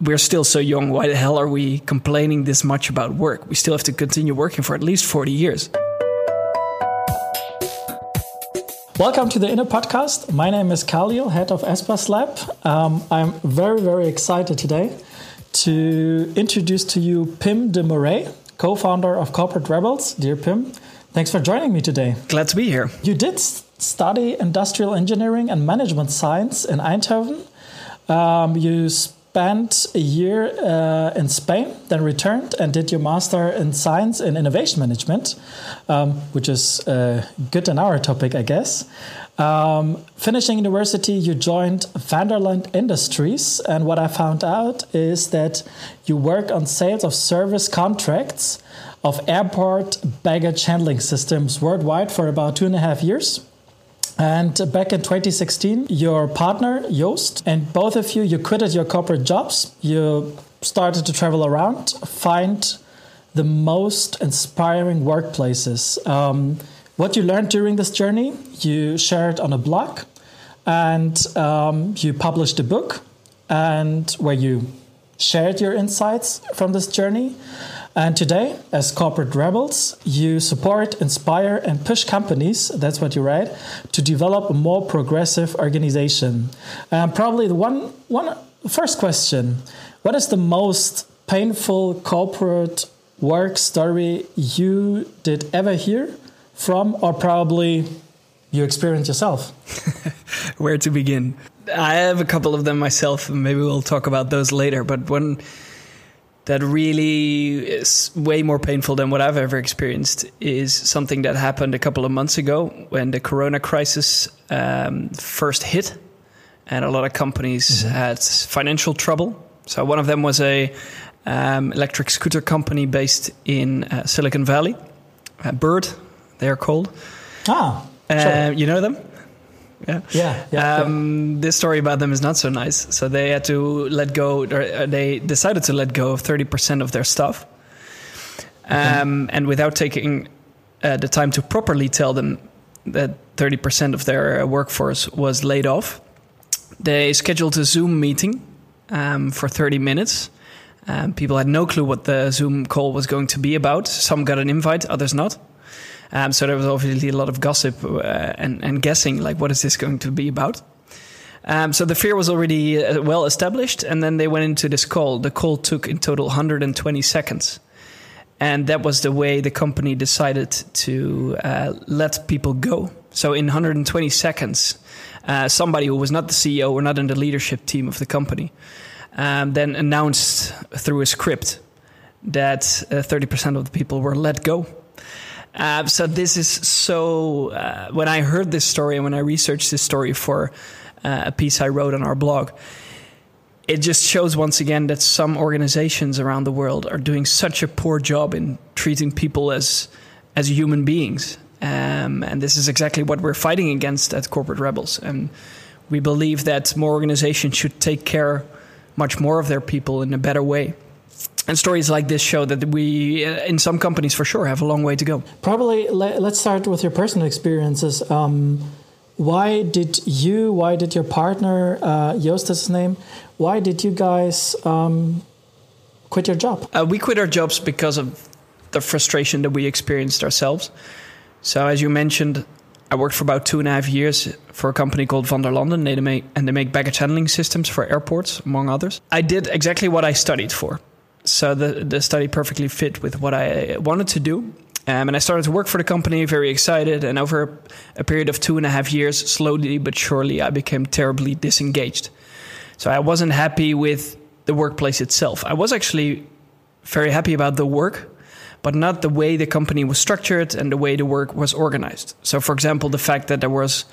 we're still so young. Why the hell are we complaining this much about work? We still have to continue working for at least 40 years. Welcome to the Inner Podcast. My name is Khalil, head of Espas Lab. Um, I'm very, very excited today to introduce to you Pim de Morree, co founder of Corporate Rebels. Dear Pim, thanks for joining me today. Glad to be here. You did study industrial engineering and management science in Eindhoven. Um, you spent a year uh, in Spain, then returned and did your master in science and innovation management, um, which is uh, good in our topic, I guess. Um, finishing university, you joined Vanderlande Industries, and what I found out is that you work on sales of service contracts of airport baggage handling systems worldwide for about two and a half years. And back in 2016, your partner, Joost, and both of you, you quitted your corporate jobs. You started to travel around, find the most inspiring workplaces. Um, what you learned during this journey, you shared on a blog, and um, you published a book, and where you shared your insights from this journey. And today, as corporate rebels, you support, inspire, and push companies, that's what you write, to develop a more progressive organization. Um, probably the one, one first question What is the most painful corporate work story you did ever hear from, or probably you experienced yourself? Where to begin? I have a couple of them myself, maybe we'll talk about those later. But one that really is way more painful than what I've ever experienced is something that happened a couple of months ago when the corona crisis um, first hit and a lot of companies mm-hmm. had financial trouble. So one of them was a um, electric scooter company based in uh, Silicon Valley, uh, Bird, they are called. Ah, uh, you know them? Yeah, yeah. yeah, um, yeah. This story about them is not so nice. So they had to let go. Or uh, they decided to let go of thirty percent of their stuff, um, okay. and without taking uh, the time to properly tell them that thirty percent of their uh, workforce was laid off, they scheduled a Zoom meeting um, for thirty minutes. Um, people had no clue what the Zoom call was going to be about. Some got an invite, others not. Um, so there was obviously a lot of gossip uh, and, and guessing, like, what is this going to be about? Um, so the fear was already uh, well established, and then they went into this call. The call took in total 120 seconds. And that was the way the company decided to uh, let people go. So in 120 seconds, uh, somebody who was not the CEO or not in the leadership team of the company um, then announced through a script that 30% uh, of the people were let go. Uh, so this is so. Uh, when I heard this story and when I researched this story for uh, a piece I wrote on our blog, it just shows once again that some organizations around the world are doing such a poor job in treating people as as human beings. Um, and this is exactly what we're fighting against at Corporate Rebels. And we believe that more organizations should take care much more of their people in a better way and stories like this show that we uh, in some companies for sure have a long way to go probably let, us start with your personal experiences um, why did you why did your partner uh, Joost name why did you guys um, quit your job uh, we quit our jobs because of the frustration that we experienced ourselves so as you mentioned I worked for about two and a half years for a company called Vanderlande. They make, and they make baggage handling systems for airports, among others. I did exactly what I studied for so the the study perfectly fit with what I wanted to do. Um, and I started to work for the company, very excited. And over a period of two and a half years, slowly but surely, I became terribly disengaged. So I wasn't happy with the workplace itself. I was actually very happy about the work, but not the way the company was structured and the way the work was organized. So, for example, the fact that there was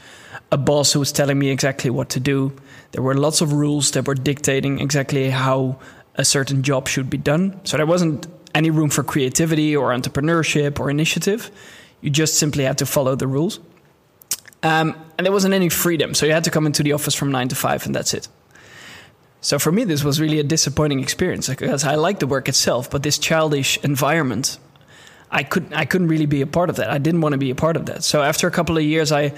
a boss who was telling me exactly what to do, there were lots of rules that were dictating exactly how a certain job should be done. So there wasn't any room for creativity or entrepreneurship or initiative. You just simply had to follow the rules. Um, and there wasn't any freedom. So you had to come into the office from nine to five, and that's it. So for me, this was really a disappointing experience because I liked the work itself, but this childish environment, I couldn't, I couldn't really be a part of that. I didn't want to be a part of that. So after a couple of years, I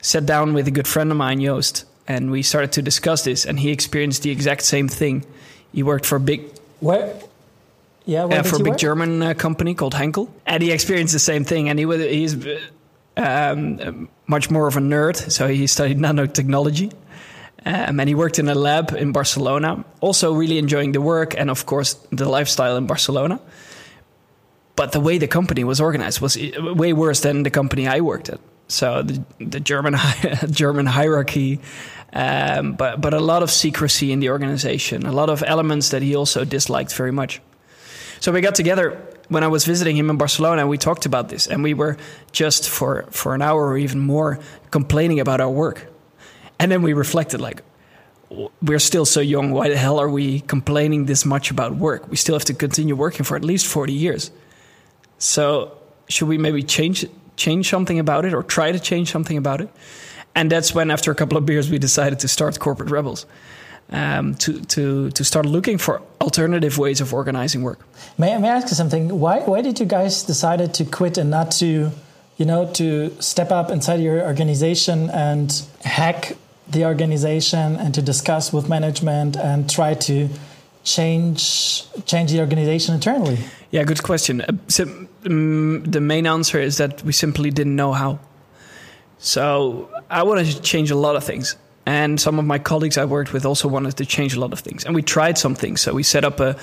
sat down with a good friend of mine, Joost, and we started to discuss this, and he experienced the exact same thing He worked for a big Where? Yeah, where uh, for a big work? German uh, company called Henkel, and he experienced the same thing. And he was he's um, much more of a nerd, so he studied nanotechnology. Um, and he worked in a lab in Barcelona, also really enjoying the work and, of course, the lifestyle in Barcelona. But the way the company was organized was way worse than the company I worked at. So the, the German German hierarchy, um, but but a lot of secrecy in the organization, a lot of elements that he also disliked very much. So we got together when I was visiting him in Barcelona. We talked about this, and we were just for for an hour or even more complaining about our work. And then we reflected, like, we're still so young. Why the hell are we complaining this much about work? We still have to continue working for at least forty years. So should we maybe change change something about it, or try to change something about it? And that's when, after a couple of beers, we decided to start Corporate Rebels. Um, to, to, to start looking for alternative ways of organizing work. May, may I ask you something? Why why did you guys decided to quit and not to, you know, to step up inside your organization and hack the organization and to discuss with management and try to change change the organization internally? Yeah, good question. Uh, so, um, the main answer is that we simply didn't know how. So I wanted to change a lot of things. And some of my colleagues I worked with also wanted to change a lot of things. And we tried some things. So we set up a,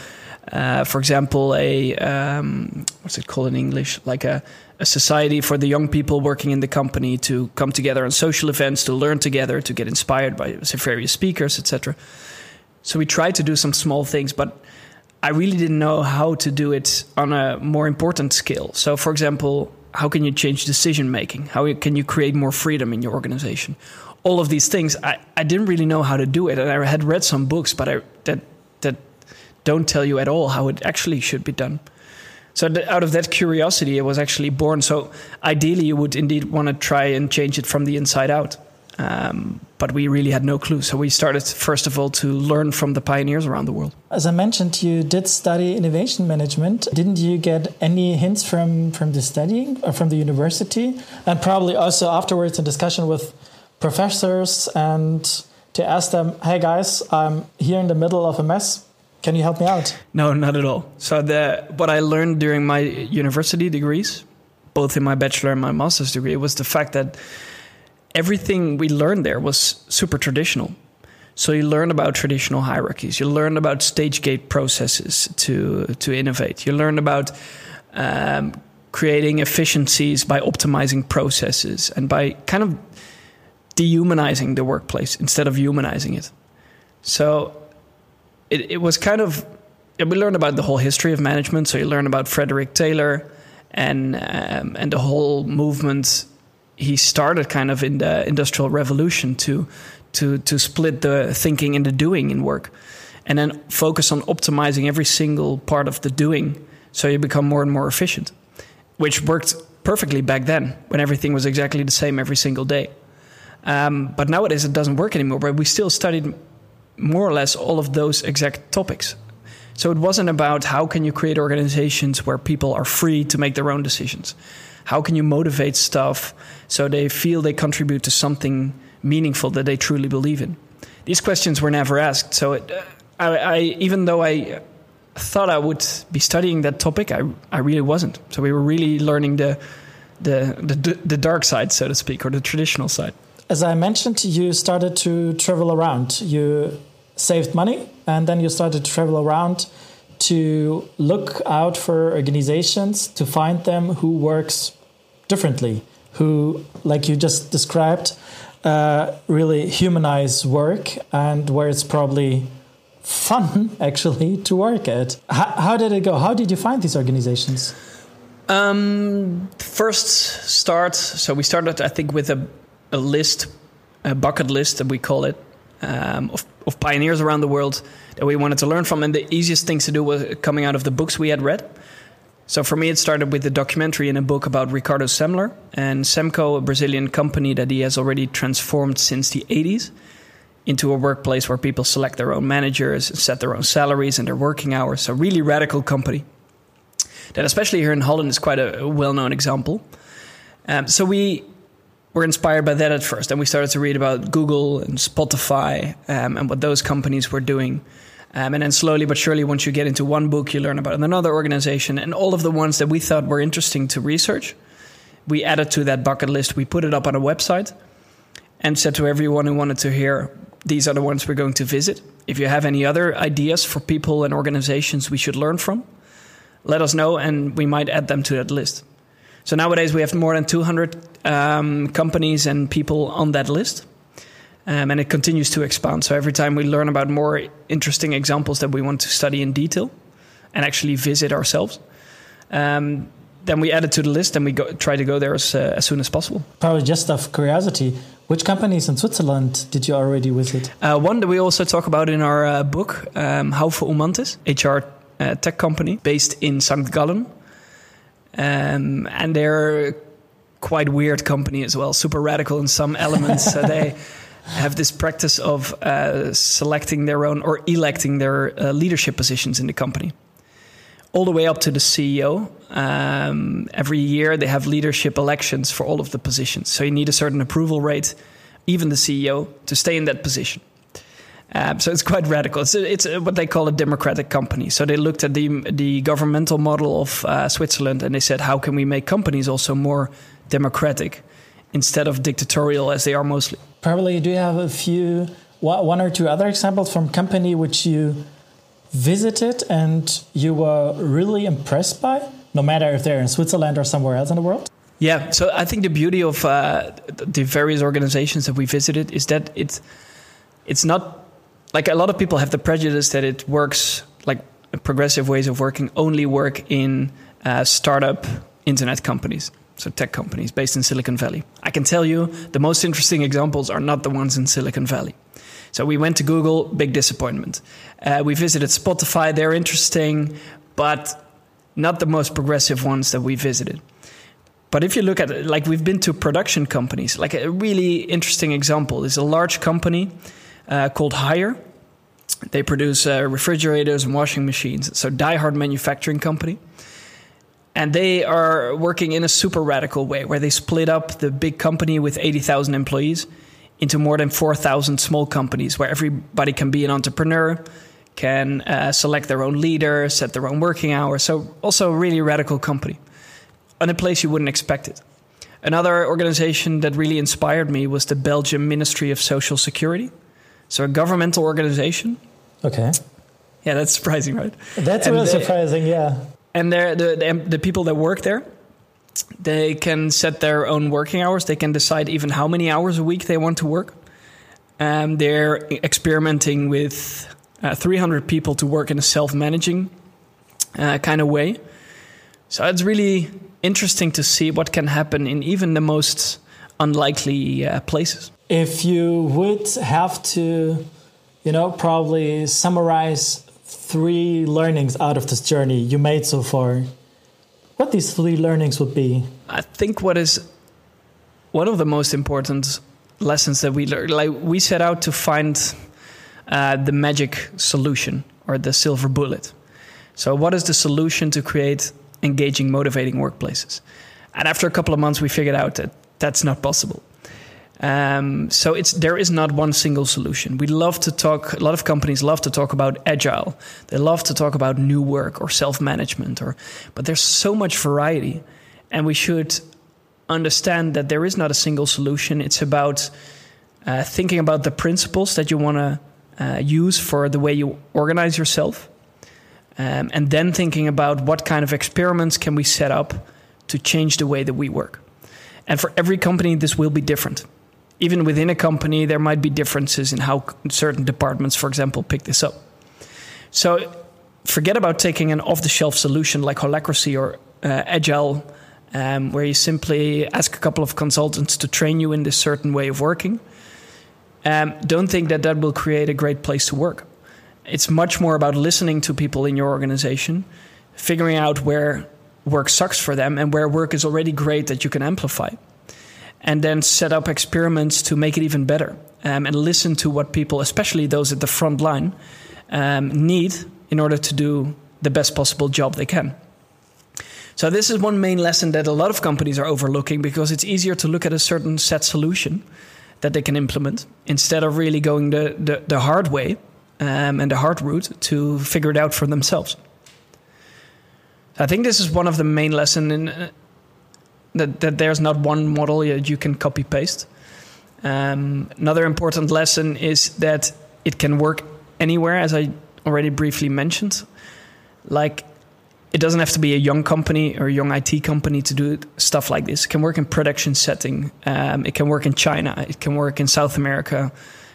uh, for example, a, um, what's it called in English? Like a, a society for the young people working in the company to come together on social events, to learn together, to get inspired by various speakers, etc. So we tried to do some small things, but I really didn't know how to do it on a more important scale. So, for example, how can you change decision making? How can you create more freedom in your organization? All of these things, I, I didn't really know how to do it. And I had read some books, but I, that, that don't tell you at all how it actually should be done. So, out of that curiosity, it was actually born. So, ideally, you would indeed want to try and change it from the inside out. Um, but we really had no clue. So we started, first of all, to learn from the pioneers around the world. As I mentioned, you did study innovation management. Didn't you get any hints from from the studying or from the university, and probably also afterwards in discussion with professors and to ask them, "Hey guys, I'm here in the middle of a mess. Can you help me out?" No, not at all. So the what I learned during my university degrees, both in my bachelor and my master's degree, was the fact that everything we learned there was super traditional. So you learn about traditional hierarchies. You learn about stage gate processes to to innovate. You learn about um, creating efficiencies by optimizing processes and by kind of dehumanizing the workplace instead of humanizing it. So it, it was kind of we learned about the whole history of management. So you learn about Frederick Taylor and um, and the whole movement. He started kind of in the industrial revolution to to to split the thinking and the doing in work, and then focus on optimizing every single part of the doing, so you become more and more efficient, which worked perfectly back then when everything was exactly the same every single day. Um, but nowadays it doesn't work anymore. But we still studied more or less all of those exact topics. So it wasn't about how can you create organizations where people are free to make their own decisions. How can you motivate staff so they feel they contribute to something meaningful that they truly believe in? These questions were never asked. So it, uh, I, I, even though I thought I would be studying that topic, I, I really wasn't. So we were really learning the, the, the, the dark side, so to speak, or the traditional side. As I mentioned, you started to travel around. You saved money and then you started to travel around to look out for organizations to find them who works differently who like you just described uh, really humanize work and where it's probably fun actually to work at how, how did it go how did you find these organizations um, first start so we started i think with a, a list a bucket list that we call it um, of, of pioneers around the world that we wanted to learn from. And the easiest things to do was coming out of the books we had read. So for me, it started with a documentary and a book about Ricardo Semler and Semco, a Brazilian company that he has already transformed since the 80s into a workplace where people select their own managers, and set their own salaries and their working hours. So really radical company. That especially here in Holland is quite a, well-known example. Um, so we were inspired by that at first, and we started to read about Google and Spotify um, and what those companies were doing. Um, and then slowly but surely, once you get into one book, you learn about another organization. And all of the ones that we thought were interesting to research, we added to that bucket list. We put it up on a website and said to everyone who wanted to hear, these are the ones we're going to visit. If you have any other ideas for people and organizations we should learn from, let us know and we might add them to that list. So nowadays we have more than 200 um, companies and people on that list. Um, and it continues to expand. So every time we learn about more interesting examples that we want to study in detail and actually visit ourselves, um, then we add it to the list and we go, try to go there as, uh, as soon as possible. Probably just out of curiosity, which companies in Switzerland did you already visit? Uh, one that we also talk about in our uh, book, um, Haufe Umantis, HR uh, tech company based in St. Gallen. Um, and they're quite weird company as well, super radical in some elements. so they have this practice of uh, selecting their own or electing their uh, leadership positions in the company, all the way up to the CEO. Um, every year they have leadership elections for all of the positions. So you need a certain approval rate, even the CEO, to stay in that position. Um, so it's quite radical. It's, it's what they call a democratic company. So they looked at the the governmental model of uh, Switzerland and they said, how can we make companies also more democratic instead of dictatorial as they are mostly? Probably, do you have a few, one or two other examples from company which you visited and you were really impressed by, no matter if they're in Switzerland or somewhere else in the world? Yeah, so I think the beauty of uh, the various organizations that we visited is that it's it's not like a lot of people have the prejudice that it works like progressive ways of working only work in uh, startup internet companies so tech companies based in silicon valley i can tell you the most interesting examples are not the ones in silicon valley so we went to google big disappointment uh, we visited spotify they're interesting but not the most progressive ones that we visited but if you look at it like we've been to production companies like a really interesting example is a large company uh, called Haier. They produce uh, refrigerators and washing machines. So, diehard manufacturing company. And they are working in a super radical way where they split up the big company with 80,000 employees into more than 4,000 small companies where everybody can be an entrepreneur, can uh, select their own leader, set their own working hours. So, also a really radical company. And a place you wouldn't expect it. Another organization that really inspired me was the Belgium Ministry of Social Security. So a governmental organization. Okay. Yeah, that's surprising, right? That's and really they, surprising, yeah. And the, the the people that work there, they can set their own working hours. They can decide even how many hours a week they want to work. Um, they're experimenting with uh, 300 people to work in a self-managing uh, kind of way. So it's really interesting to see what can happen in even the most unlikely uh, places. If you would have to, you know, probably summarize three learnings out of this journey you made so far, what these three learnings would be? I think what is one of the most important lessons that we learned, like we set out to find uh, the magic solution or the silver bullet. So, what is the solution to create engaging, motivating workplaces? And after a couple of months, we figured out that that's not possible. Um, so it's there is not one single solution. We love to talk. A lot of companies love to talk about agile. They love to talk about new work or self management. Or but there's so much variety, and we should understand that there is not a single solution. It's about uh, thinking about the principles that you want to uh, use for the way you organize yourself, um, and then thinking about what kind of experiments can we set up to change the way that we work. And for every company, this will be different. Even within a company, there might be differences in how certain departments, for example, pick this up. So forget about taking an off the shelf solution like Holacracy or uh, Agile, um, where you simply ask a couple of consultants to train you in this certain way of working. Um, don't think that that will create a great place to work. It's much more about listening to people in your organization, figuring out where work sucks for them and where work is already great that you can amplify. And then set up experiments to make it even better um, and listen to what people, especially those at the front line, um, need in order to do the best possible job they can. So, this is one main lesson that a lot of companies are overlooking because it's easier to look at a certain set solution that they can implement instead of really going the, the, the hard way um, and the hard route to figure it out for themselves. I think this is one of the main lessons that, that there's not one model that you can copy paste. Um, another important lesson is that it can work anywhere, as I already briefly mentioned. Like, it doesn't have to be a young company or a young IT company to do stuff like this. It can work in production setting. Um, it can work in China. It can work in South America,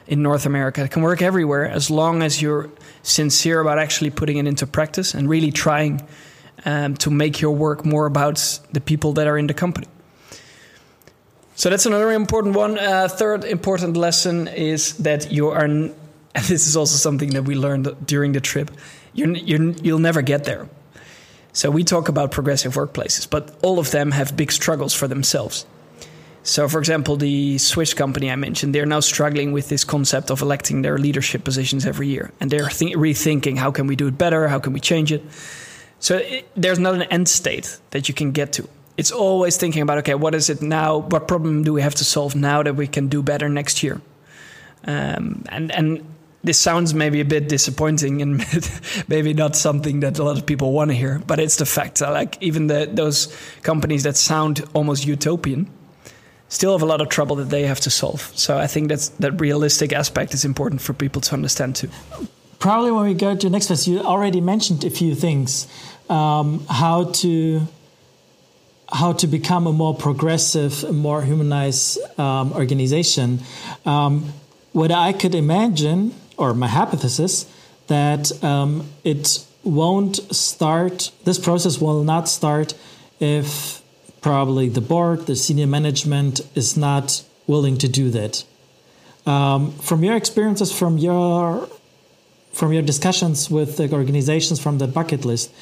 in North America. It can work everywhere as long as you're sincere about actually putting it into practice and really trying um, to make your work more about the people that are in the company. So that's another important one. Uh, third important lesson is that you are, and this is also something that we learned during the trip. You're, you're, you'll never get there. So we talk about progressive workplaces, but all of them have big struggles for themselves. So, for example, the Swiss company I mentioned, they're now struggling with this concept of electing their leadership positions every year, and they're th- rethinking how can we do it better, how can we change it. So it, there's not an end state that you can get to. It's always thinking about okay, what is it now? What problem do we have to solve now that we can do better next year? Um, and and this sounds maybe a bit disappointing and maybe not something that a lot of people want to hear, but it's the fact. Like even the, those companies that sound almost utopian still have a lot of trouble that they have to solve. So I think that's that realistic aspect is important for people to understand too. Probably when we go to next phase, you already mentioned a few things um, how to how to become a more progressive, more humanized um, organization. Um, what I could imagine, or my hypothesis, that um, it won't start. This process will not start if probably the board, the senior management is not willing to do that. Um, from your experiences, from your from your discussions with the organizations from the bucket list,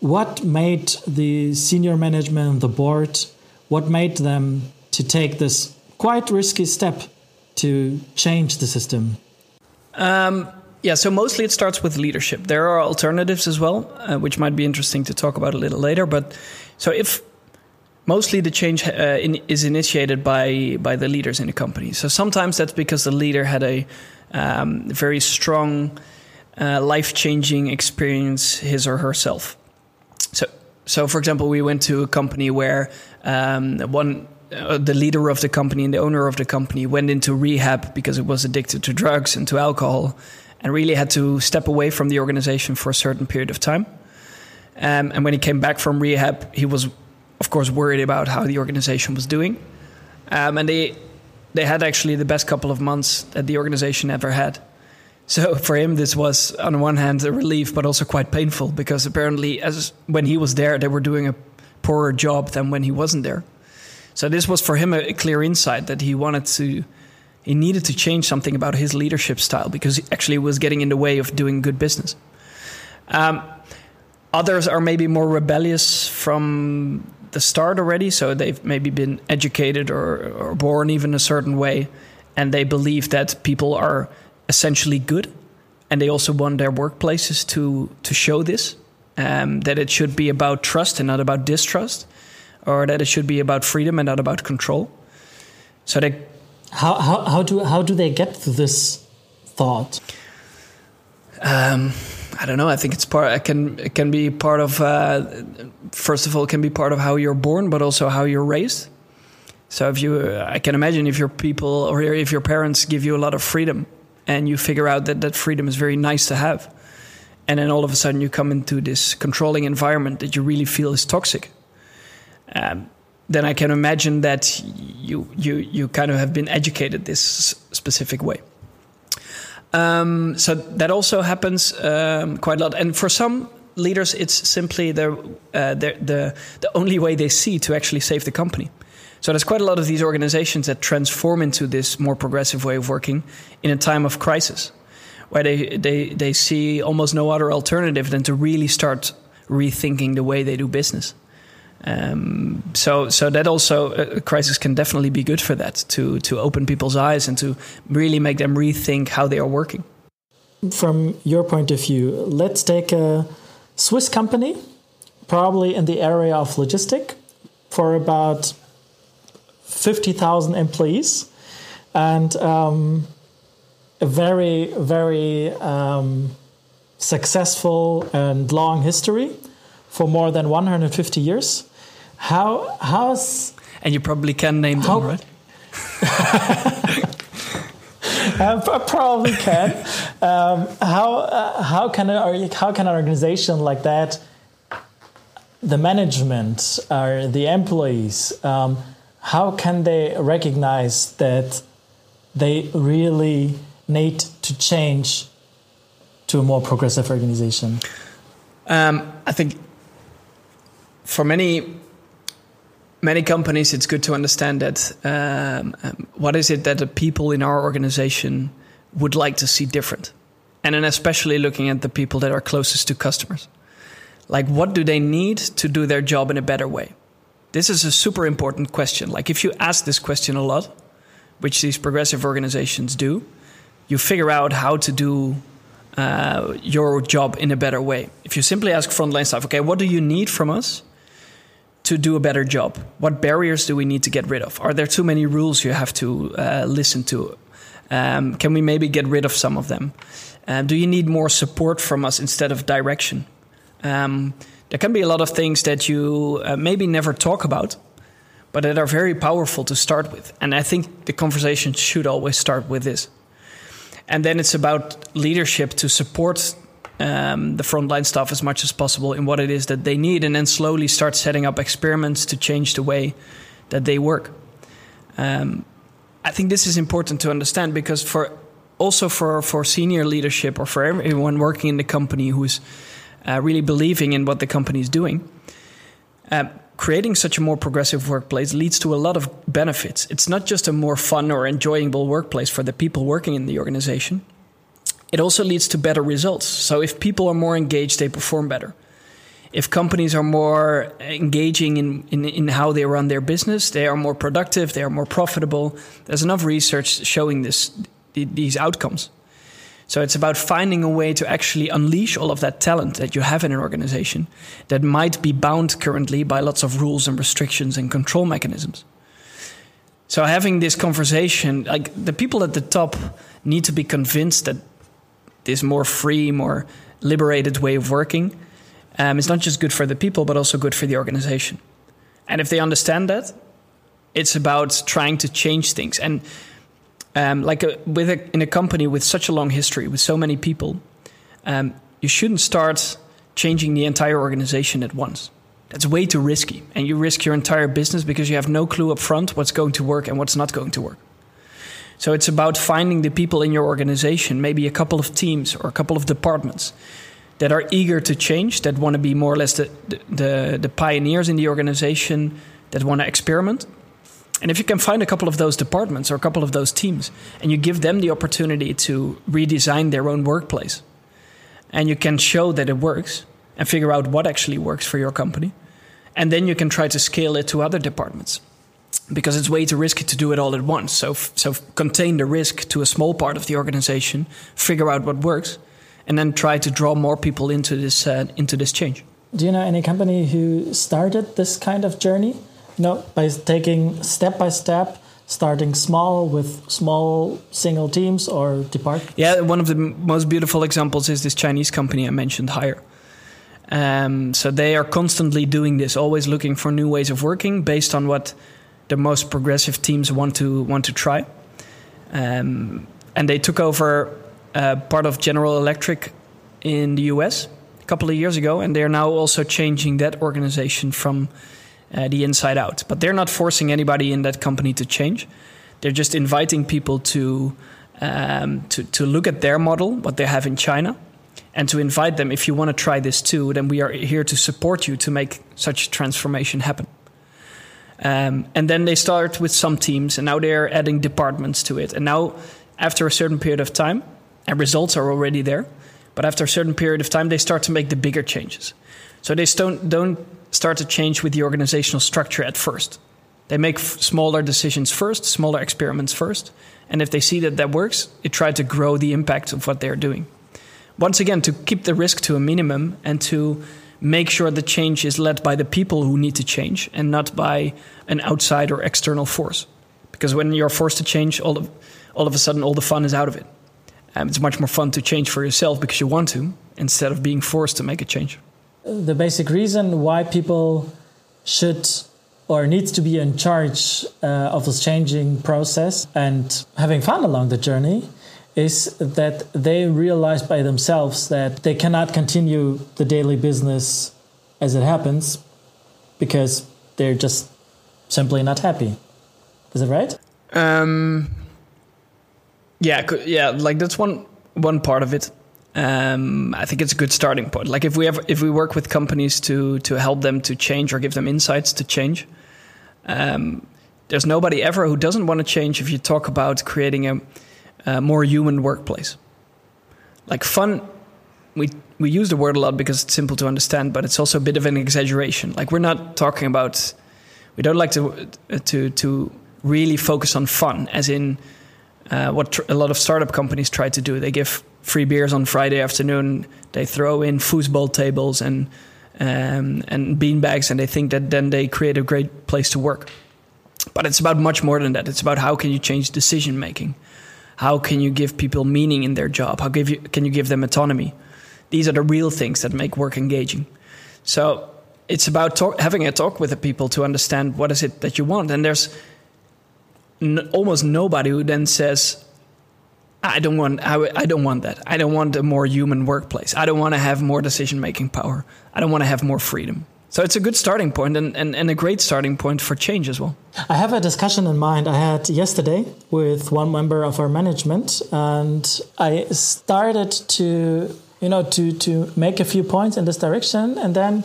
what made the senior management, the board, what made them to take this quite risky step to change the system? Um, yeah, so mostly it starts with leadership. There are alternatives as well, uh, which might be interesting to talk about a little later. But so if mostly the change uh, in, is initiated by by the leaders in the company. So sometimes that's because the leader had a um, very strong, uh, life changing experience his or herself. So, so for example, we went to a company where um, one uh, the leader of the company and the owner of the company went into rehab because it was addicted to drugs and to alcohol, and really had to step away from the organization for a certain period of time. Um, and when he came back from rehab, he was, of course, worried about how the organization was doing. Um, and they they had actually the best couple of months that the organization ever had. So for him, this was on one hand a relief, but also quite painful because apparently, as when he was there, they were doing a poorer job than when he wasn't there. So this was for him a, clear insight that he wanted to, he needed to change something about his leadership style because he actually was getting in the way of doing good business. Um, others are maybe more rebellious from the start already, so they've maybe been educated or, or born even a certain way, and they believe that people are essentially good, and they also want their workplaces to to show this um, that it should be about trust and not about distrust, or that it should be about freedom and not about control. So they how how, how do how do they get to this thought? Um, I don't know. I think it's part. It can it can be part of. Uh, first of all, it can be part of how you're born, but also how you're raised. So if you, I can imagine if your people or if your parents give you a lot of freedom and you figure out that that freedom is very nice to have. And then all of a sudden you come into this controlling environment that you really feel is toxic. Um, then i can imagine that you you you kind of have been educated this specific way. Um, so that also happens um, quite a lot. And for some leaders it's simply the, uh, the the the only way they see to actually save the company so there's quite a lot of these organizations that transform into this more progressive way of working in a time of crisis, where they, they, they see almost no other alternative than to really start rethinking the way they do business. Um, so, so that also a crisis can definitely be good for that to to open people's eyes and to really make them rethink how they are working. From your point of view, let's take a Swiss company, probably in the area of logistic, for about 50,000 employees. And um, a very, very um, successful and long history for more than 150 years. How how's and you probably can name how, them, right? I probably can. Um, how uh, how can a, how can an organization like that, the management or the employees, um, how can they recognize that they really need to change to a more progressive organization? Um, I think for many many companies, it's good to understand that um, um, what is it that the people in our organization would like to see different, and then especially looking at the people that are closest to customers, like what do they need to do their job in a better way? This is a super important question. Like if you ask this question a lot, which these progressive organizations do, you figure out how to do uh, your job in a better way. If you simply ask frontline staff, okay, what do you need from us? to do a better job? What barriers do we need to get rid of? Are there too many rules you have to uh, listen to? Um, can we maybe get rid of some of them? Um, do you need more support from us instead of direction? Um, there can be a lot of things that you uh, maybe never talk about, but that are very powerful to start with. And I think the conversation should always start with this. And then it's about leadership to support um, the frontline staff as much as possible in what it is that they need, and then slowly start setting up experiments to change the way that they work. Um, I think this is important to understand because for also for for senior leadership or for everyone working in the company who is uh, really believing in what the company is doing. Uh, creating such a more progressive workplace leads to a lot of benefits. It's not just a more fun or enjoyable workplace for the people working in the organization, it also leads to better results. So if people are more engaged, they perform better. If companies are more engaging in, in, in how they run their business, they are more productive, they are more profitable. There's enough research showing this, these outcomes. So it's about finding a way to actually unleash all of that talent that you have in an organization that might be bound currently by lots of rules and restrictions and control mechanisms. So having this conversation, like the people at the top need to be convinced that this more free, more liberated way of working um, is not just good for the people, but also good for the organization. And if they understand that, it's about trying to change things. And um, like a, with a, in a company with such a long history, with so many people, um, you shouldn't start changing the entire organization at once. That's way too risky, and you risk your entire business because you have no clue up front what's going to work and what's not going to work. So it's about finding the people in your organization, maybe a couple of teams or a couple of departments that are eager to change, that want to be more or less the, the, the pioneers in the organization, that want to experiment. And if you can find a couple of those departments or a couple of those teams, and you give them the opportunity to redesign their own workplace, and you can show that it works and figure out what actually works for your company, and then you can try to scale it to other departments because it's way too risky to do it all at once. So, so contain the risk to a small part of the organization, figure out what works, and then try to draw more people into this uh, into this change. Do you know any company who started this kind of journey? Know, by taking step by step, starting small with small single teams or departments. Yeah, one of the most beautiful examples is this Chinese company I mentioned, Haier. Um, so they are constantly doing this, always looking for new ways of working based on what the most progressive teams want to want to try. Um, and they took over uh, part of General Electric in the US a couple of years ago, and they're now also changing that organization from uh, the inside out. But they're not forcing anybody in that company to change. They're just inviting people to um, to to look at their model, what they have in China, and to invite them. If you want to try this too, then we are here to support you to make such transformation happen. Um, and then they start with some teams, and now they're adding departments to it. And now, after a certain period of time, and results are already there, but after a certain period of time, they start to make the bigger changes. So they don't, don't start to change with the organizational structure at first. They make smaller decisions first, smaller experiments first. And if they see that that works, they try to grow the impact of what they're doing. Once again, to keep the risk to a minimum and to make sure the change is led by the people who need to change and not by an outside or external force. Because when you're forced to change, all of, all of a sudden all the fun is out of it. Um, it's much more fun to change for yourself because you want to instead of being forced to make a change. The basic reason why people should or needs to be in charge uh, of this changing process and having fun along the journey is that they realize by themselves that they cannot continue the daily business as it happens because they're just simply not happy. Is it right? Um, yeah, yeah, like that's one one part of it. Um, I think it's a good starting point. Like if we ever if we work with companies to to help them to change or give them insights to change, um, there's nobody ever who doesn't want to change. If you talk about creating a, a more human workplace, like fun, we we use the word a lot because it's simple to understand, but it's also a bit of an exaggeration. Like we're not talking about, we don't like to to to really focus on fun, as in uh, what a lot of startup companies try to do. They give free beers on Friday afternoon. They throw in foosball tables and um, and beanbags, and they think that then they create a great place to work. But it's about much more than that. It's about how can you change decision making, how can you give people meaning in their job, how give you, can you give them autonomy. These are the real things that make work engaging. So it's about talk, having a talk with the people to understand what is it that you want. And there's n- almost nobody who then says, I don't want I, I don't want that. I don't want a more human workplace. I don't want to have more decision making power. I don't want to have more freedom. So it's a good starting point and, and, and a great starting point for change as well. I have a discussion in mind I had yesterday with one member of our management and I started to you know to to make a few points in this direction and then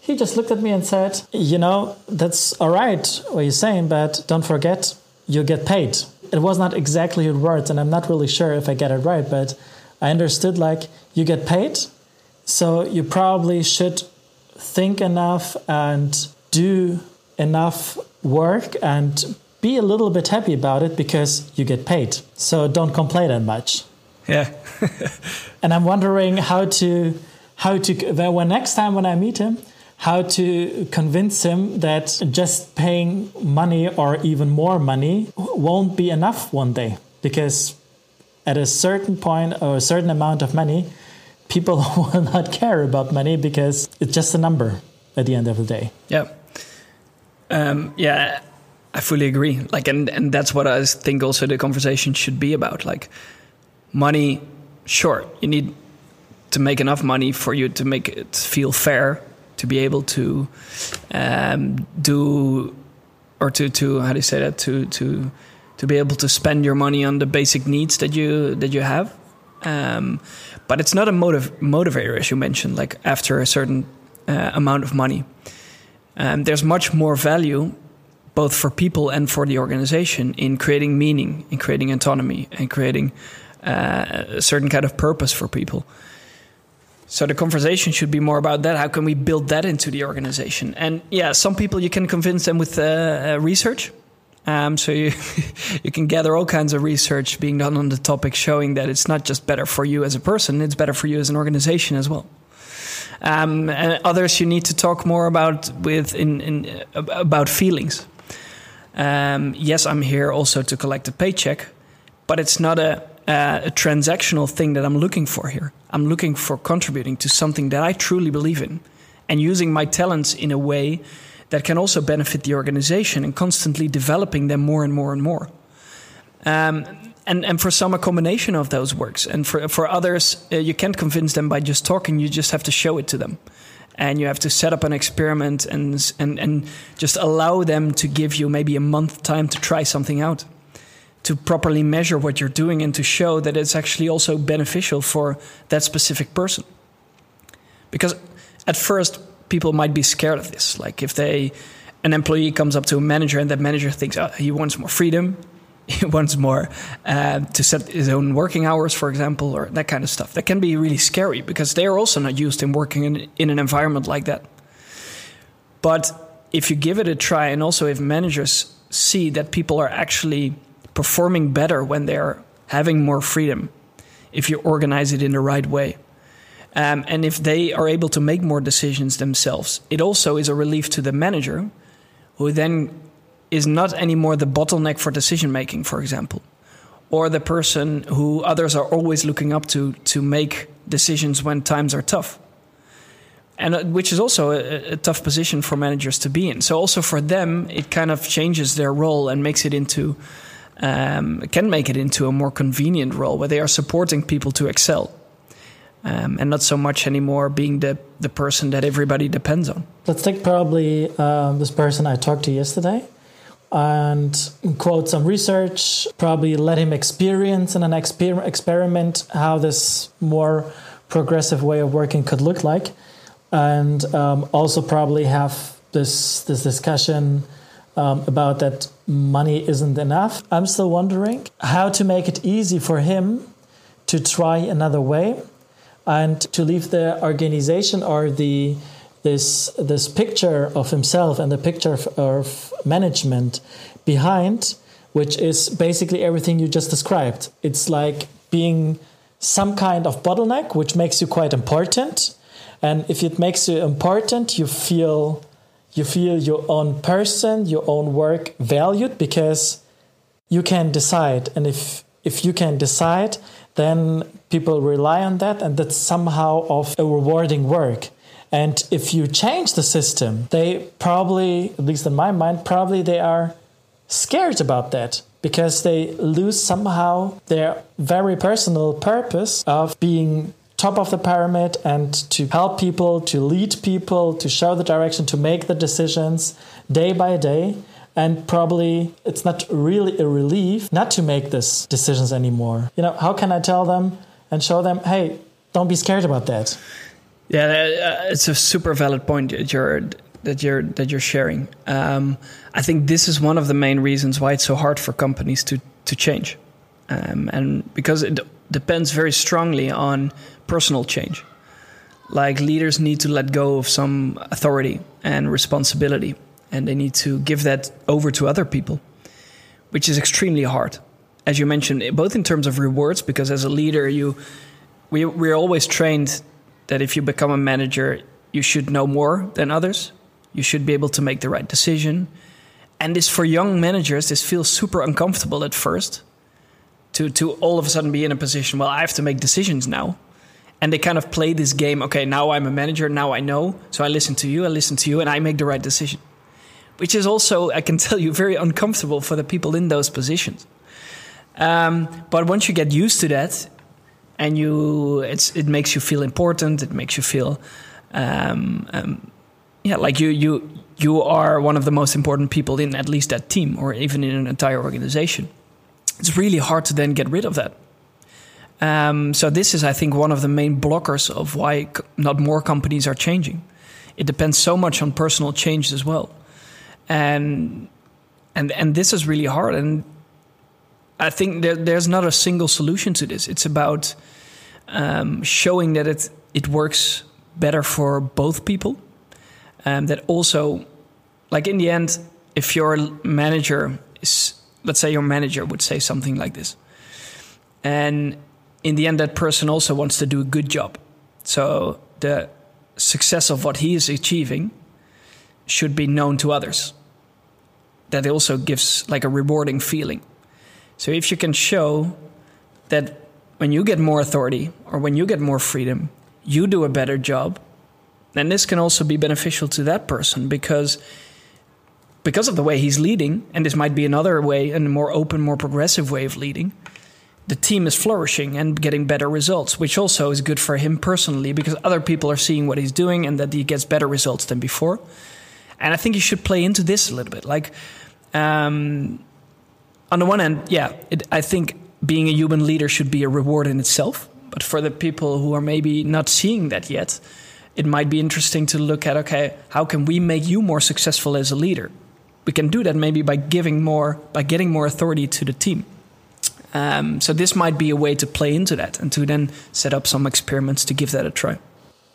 he just looked at me and said, "You know, that's all right what you're saying, but don't forget you get paid." It was not exactly your words, and I'm not really sure if I get it right, but I understood like you get paid, so you probably should think enough and do enough work and be a little bit happy about it because you get paid. So don't complain that much. Yeah. and I'm wondering how to how to that when next time when I meet him, how to convince him that just paying money or even more money won't be enough one day. Because at a certain point or a certain amount of money people will not care about money because it's just a number at the end of the day. Yeah um, yeah i fully agree. Like and, and that's what i think also the conversation should be about. Like money sure you need to make enough money for you to make it feel fair to be able to um, do or to to how do you say that to to to be able to spend your money on the basic needs that you that you have. Um, but it's not a motive motivator as you mentioned. Like after a certain uh, amount of money, um, there's much more value both for people and for the organization in creating meaning, in creating autonomy, and creating uh, a certain kind of purpose for people. So the conversation should be more about that. How can we build that into the organization? And yeah, some people you can convince them with uh, uh, research. Um, so you you can gather all kinds of research being done on the topic, showing that it's not just better for you as a person; it's better for you as an organization as well. Um, and others you need to talk more about with in, in uh, about feelings. Um, yes, I'm here also to collect a paycheck, but it's not a uh, a transactional thing that I'm looking for here. I'm looking for contributing to something that I truly believe in and using my talents in a way that can also benefit the organization and constantly developing them more and more and more. Um, and, and for some, a combination of those works. And for, for others, uh, you can't convince them by just talking, you just have to show it to them. And you have to set up an experiment and, and, and just allow them to give you maybe a month time to try something out to properly measure what you're doing and to show that it's actually also beneficial for that specific person. Because at first, people might be scared of this. Like if they, an employee comes up to a manager and that manager thinks oh, he wants more freedom, he wants more uh, to set his own working hours, for example, or that kind of stuff. That can be really scary because they are also not used in working in, in an environment like that. But if you give it a try, and also if managers see that people are actually performing better when they're having more freedom if you organize it in the right way. Um, and if they are able to make more decisions themselves, it also is a relief to the manager, who then is not anymore the bottleneck for decision making, for example, or the person who others are always looking up to to make decisions when times are tough. And uh, which is also a, a, tough position for managers to be in. So also for them, it kind of changes their role and makes it into um, can make it into a more convenient role where they are supporting people to excel. Um, and not so much anymore being the, the person that everybody depends on. Let's take probably um, this person I talked to yesterday and quote some research, probably let him experience in an exper- experiment how this more progressive way of working could look like, and um, also probably have this this discussion um, about that money isn't enough. I'm still wondering how to make it easy for him to try another way and to leave the organization or the this this picture of himself and the picture of, of management behind, which is basically everything you just described. It's like being some kind of bottleneck, which makes you quite important. And if it makes you important, you feel you feel your own person, your own work valued because you can decide. And if if you can decide, then people rely on that, and that's somehow of a rewarding work. And if you change the system, they probably, at least in my mind, probably they are scared about that because they lose somehow their very personal purpose of being top of the pyramid and to help people, to lead people, to show the direction, to make the decisions day by day. And probably it's not really a relief not to make these decisions anymore. You know, how can I tell them and show them, hey, don't be scared about that? Yeah, uh, it's a super valid point that you're that you're that you're sharing. Um, I think this is one of the main reasons why it's so hard for companies to to change, um, and because it depends very strongly on personal change. Like leaders need to let go of some authority and responsibility, and they need to give that over to other people, which is extremely hard. As you mentioned, both in terms of rewards, because as a leader, you we we're always trained that if you become a manager, you should know more than others. You should be able to make the right decision. And this for young managers, this feels super uncomfortable at first. To to all of a sudden be in a position, well, I have to make decisions now. And they kind of play this game, okay, now I'm a manager, now I know. So I listen to you, I listen to you, and I make the right decision. Which is also, I can tell you, very uncomfortable for the people in those positions. Um, but once you get used to that, and you it's it makes you feel important it makes you feel um, um, yeah like you you you are one of the most important people in at least that team or even in an entire organization it's really hard to then get rid of that um, so this is i think one of the main blockers of why not more companies are changing it depends so much on personal change as well and and and this is really hard and I think there, there's not a single solution to this. It's about um, showing that it it works better for both people. and that also, like in the end, if your manager is, let's say, your manager would say something like this, and in the end, that person also wants to do a good job. So the success of what he is achieving should be known to others. That also gives like a rewarding feeling. So if you can show that when you get more authority or when you get more freedom, you do a better job, then this can also be beneficial to that person because because of the way he's leading, and this might be another way, and a more open, more progressive way of leading, the team is flourishing and getting better results, which also is good for him personally because other people are seeing what he's doing and that he gets better results than before. And I think you should play into this a little bit. Like, um, on the one hand, yeah, it, I think being a human leader should be a reward in itself. But for the people who are maybe not seeing that yet, it might be interesting to look at okay, how can we make you more successful as a leader? We can do that maybe by giving more, by getting more authority to the team. Um, so this might be a way to play into that and to then set up some experiments to give that a try.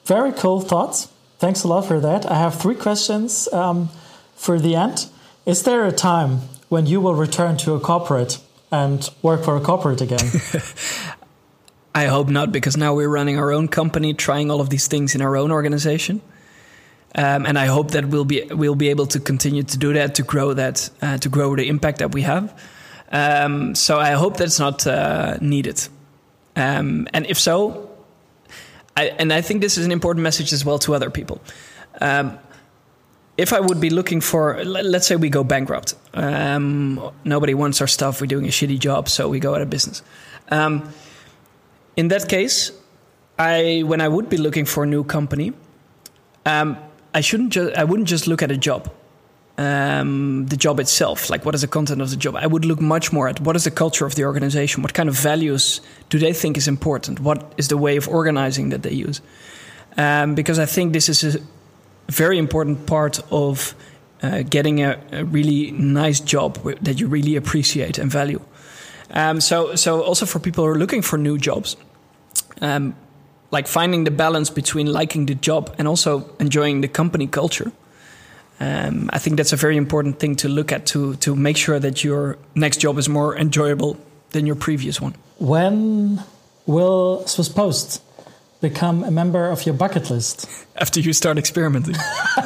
Very cool thoughts. Thanks a lot for that. I have three questions um, for the end. Is there a time when you will return to a corporate and work for a corporate again? I hope not, because now we're running our own company, trying all of these things in our own organization. Um, and I hope that we'll be we'll be able to continue to do that, to grow that, uh, to grow the impact that we have. Um, so I hope that's not uh, needed. Um, and if so, I, and I think this is an important message as well to other people. Um, if I would be looking for, let's say we go bankrupt, um, nobody wants our stuff, we're doing a shitty job, so we go out of business. Um, in that case, I when I would be looking for a new company, um, I shouldn't just I wouldn't just look at a job, um, the job itself, like what is the content of the job. I would look much more at what is the culture of the organization, what kind of values do they think is important, what is the way of organizing that they use, um, because I think this is a very important part of uh, getting a, a, really nice job that you really appreciate and value. Um, so, so also for people who are looking for new jobs, um, like finding the balance between liking the job and also enjoying the company culture. Um, I think that's a very important thing to look at to to make sure that your next job is more enjoyable than your previous one. When will Swiss Post become a member of your bucket list? After you start experimenting.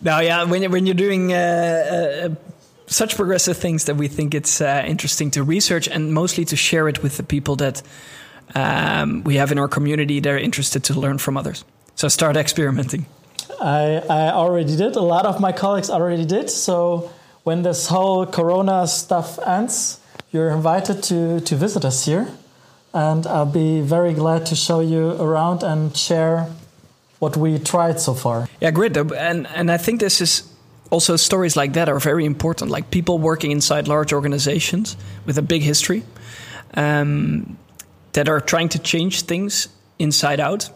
now, yeah, when when you're doing. Uh, uh, such progressive things that we think it's uh, interesting to research and mostly to share it with the people that um, we have in our community that are interested to learn from others. So start experimenting. I, I already did. A lot of my colleagues already did. So when this whole Corona stuff ends, you're invited to, to visit us here. And I'll be very glad to show you around and share what we tried so far. Yeah, great. And, and I think this is also stories like that are very important. Like people working inside large organizations with a big history. Um, that are trying to change things inside out,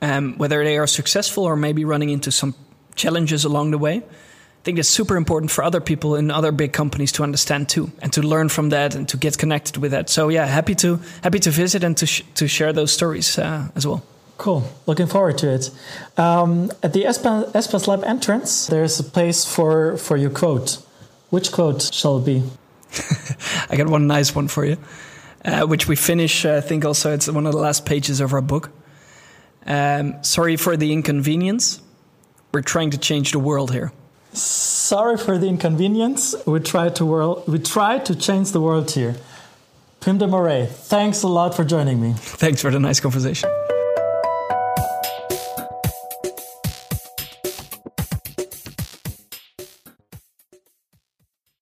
um, whether they are successful or maybe running into some challenges along the way. I think it's super important for other people in other big companies to understand too, and to learn from that and to get connected with that. So yeah, happy to happy to visit and to sh to share those stories uh, as well. Cool. Looking forward to it. Um, at the Espas Lab entrance, there's a place for for your quote. Which quote shall it be? I got one nice one for you uh, which we finish. Uh, I think also it's one of the last pages of our book. Um, sorry for the inconvenience. We're trying to change the world here. Sorry for the inconvenience. We try to world. We try to change the world here. Pim de Morree, thanks a lot for joining me. Thanks for the nice conversation.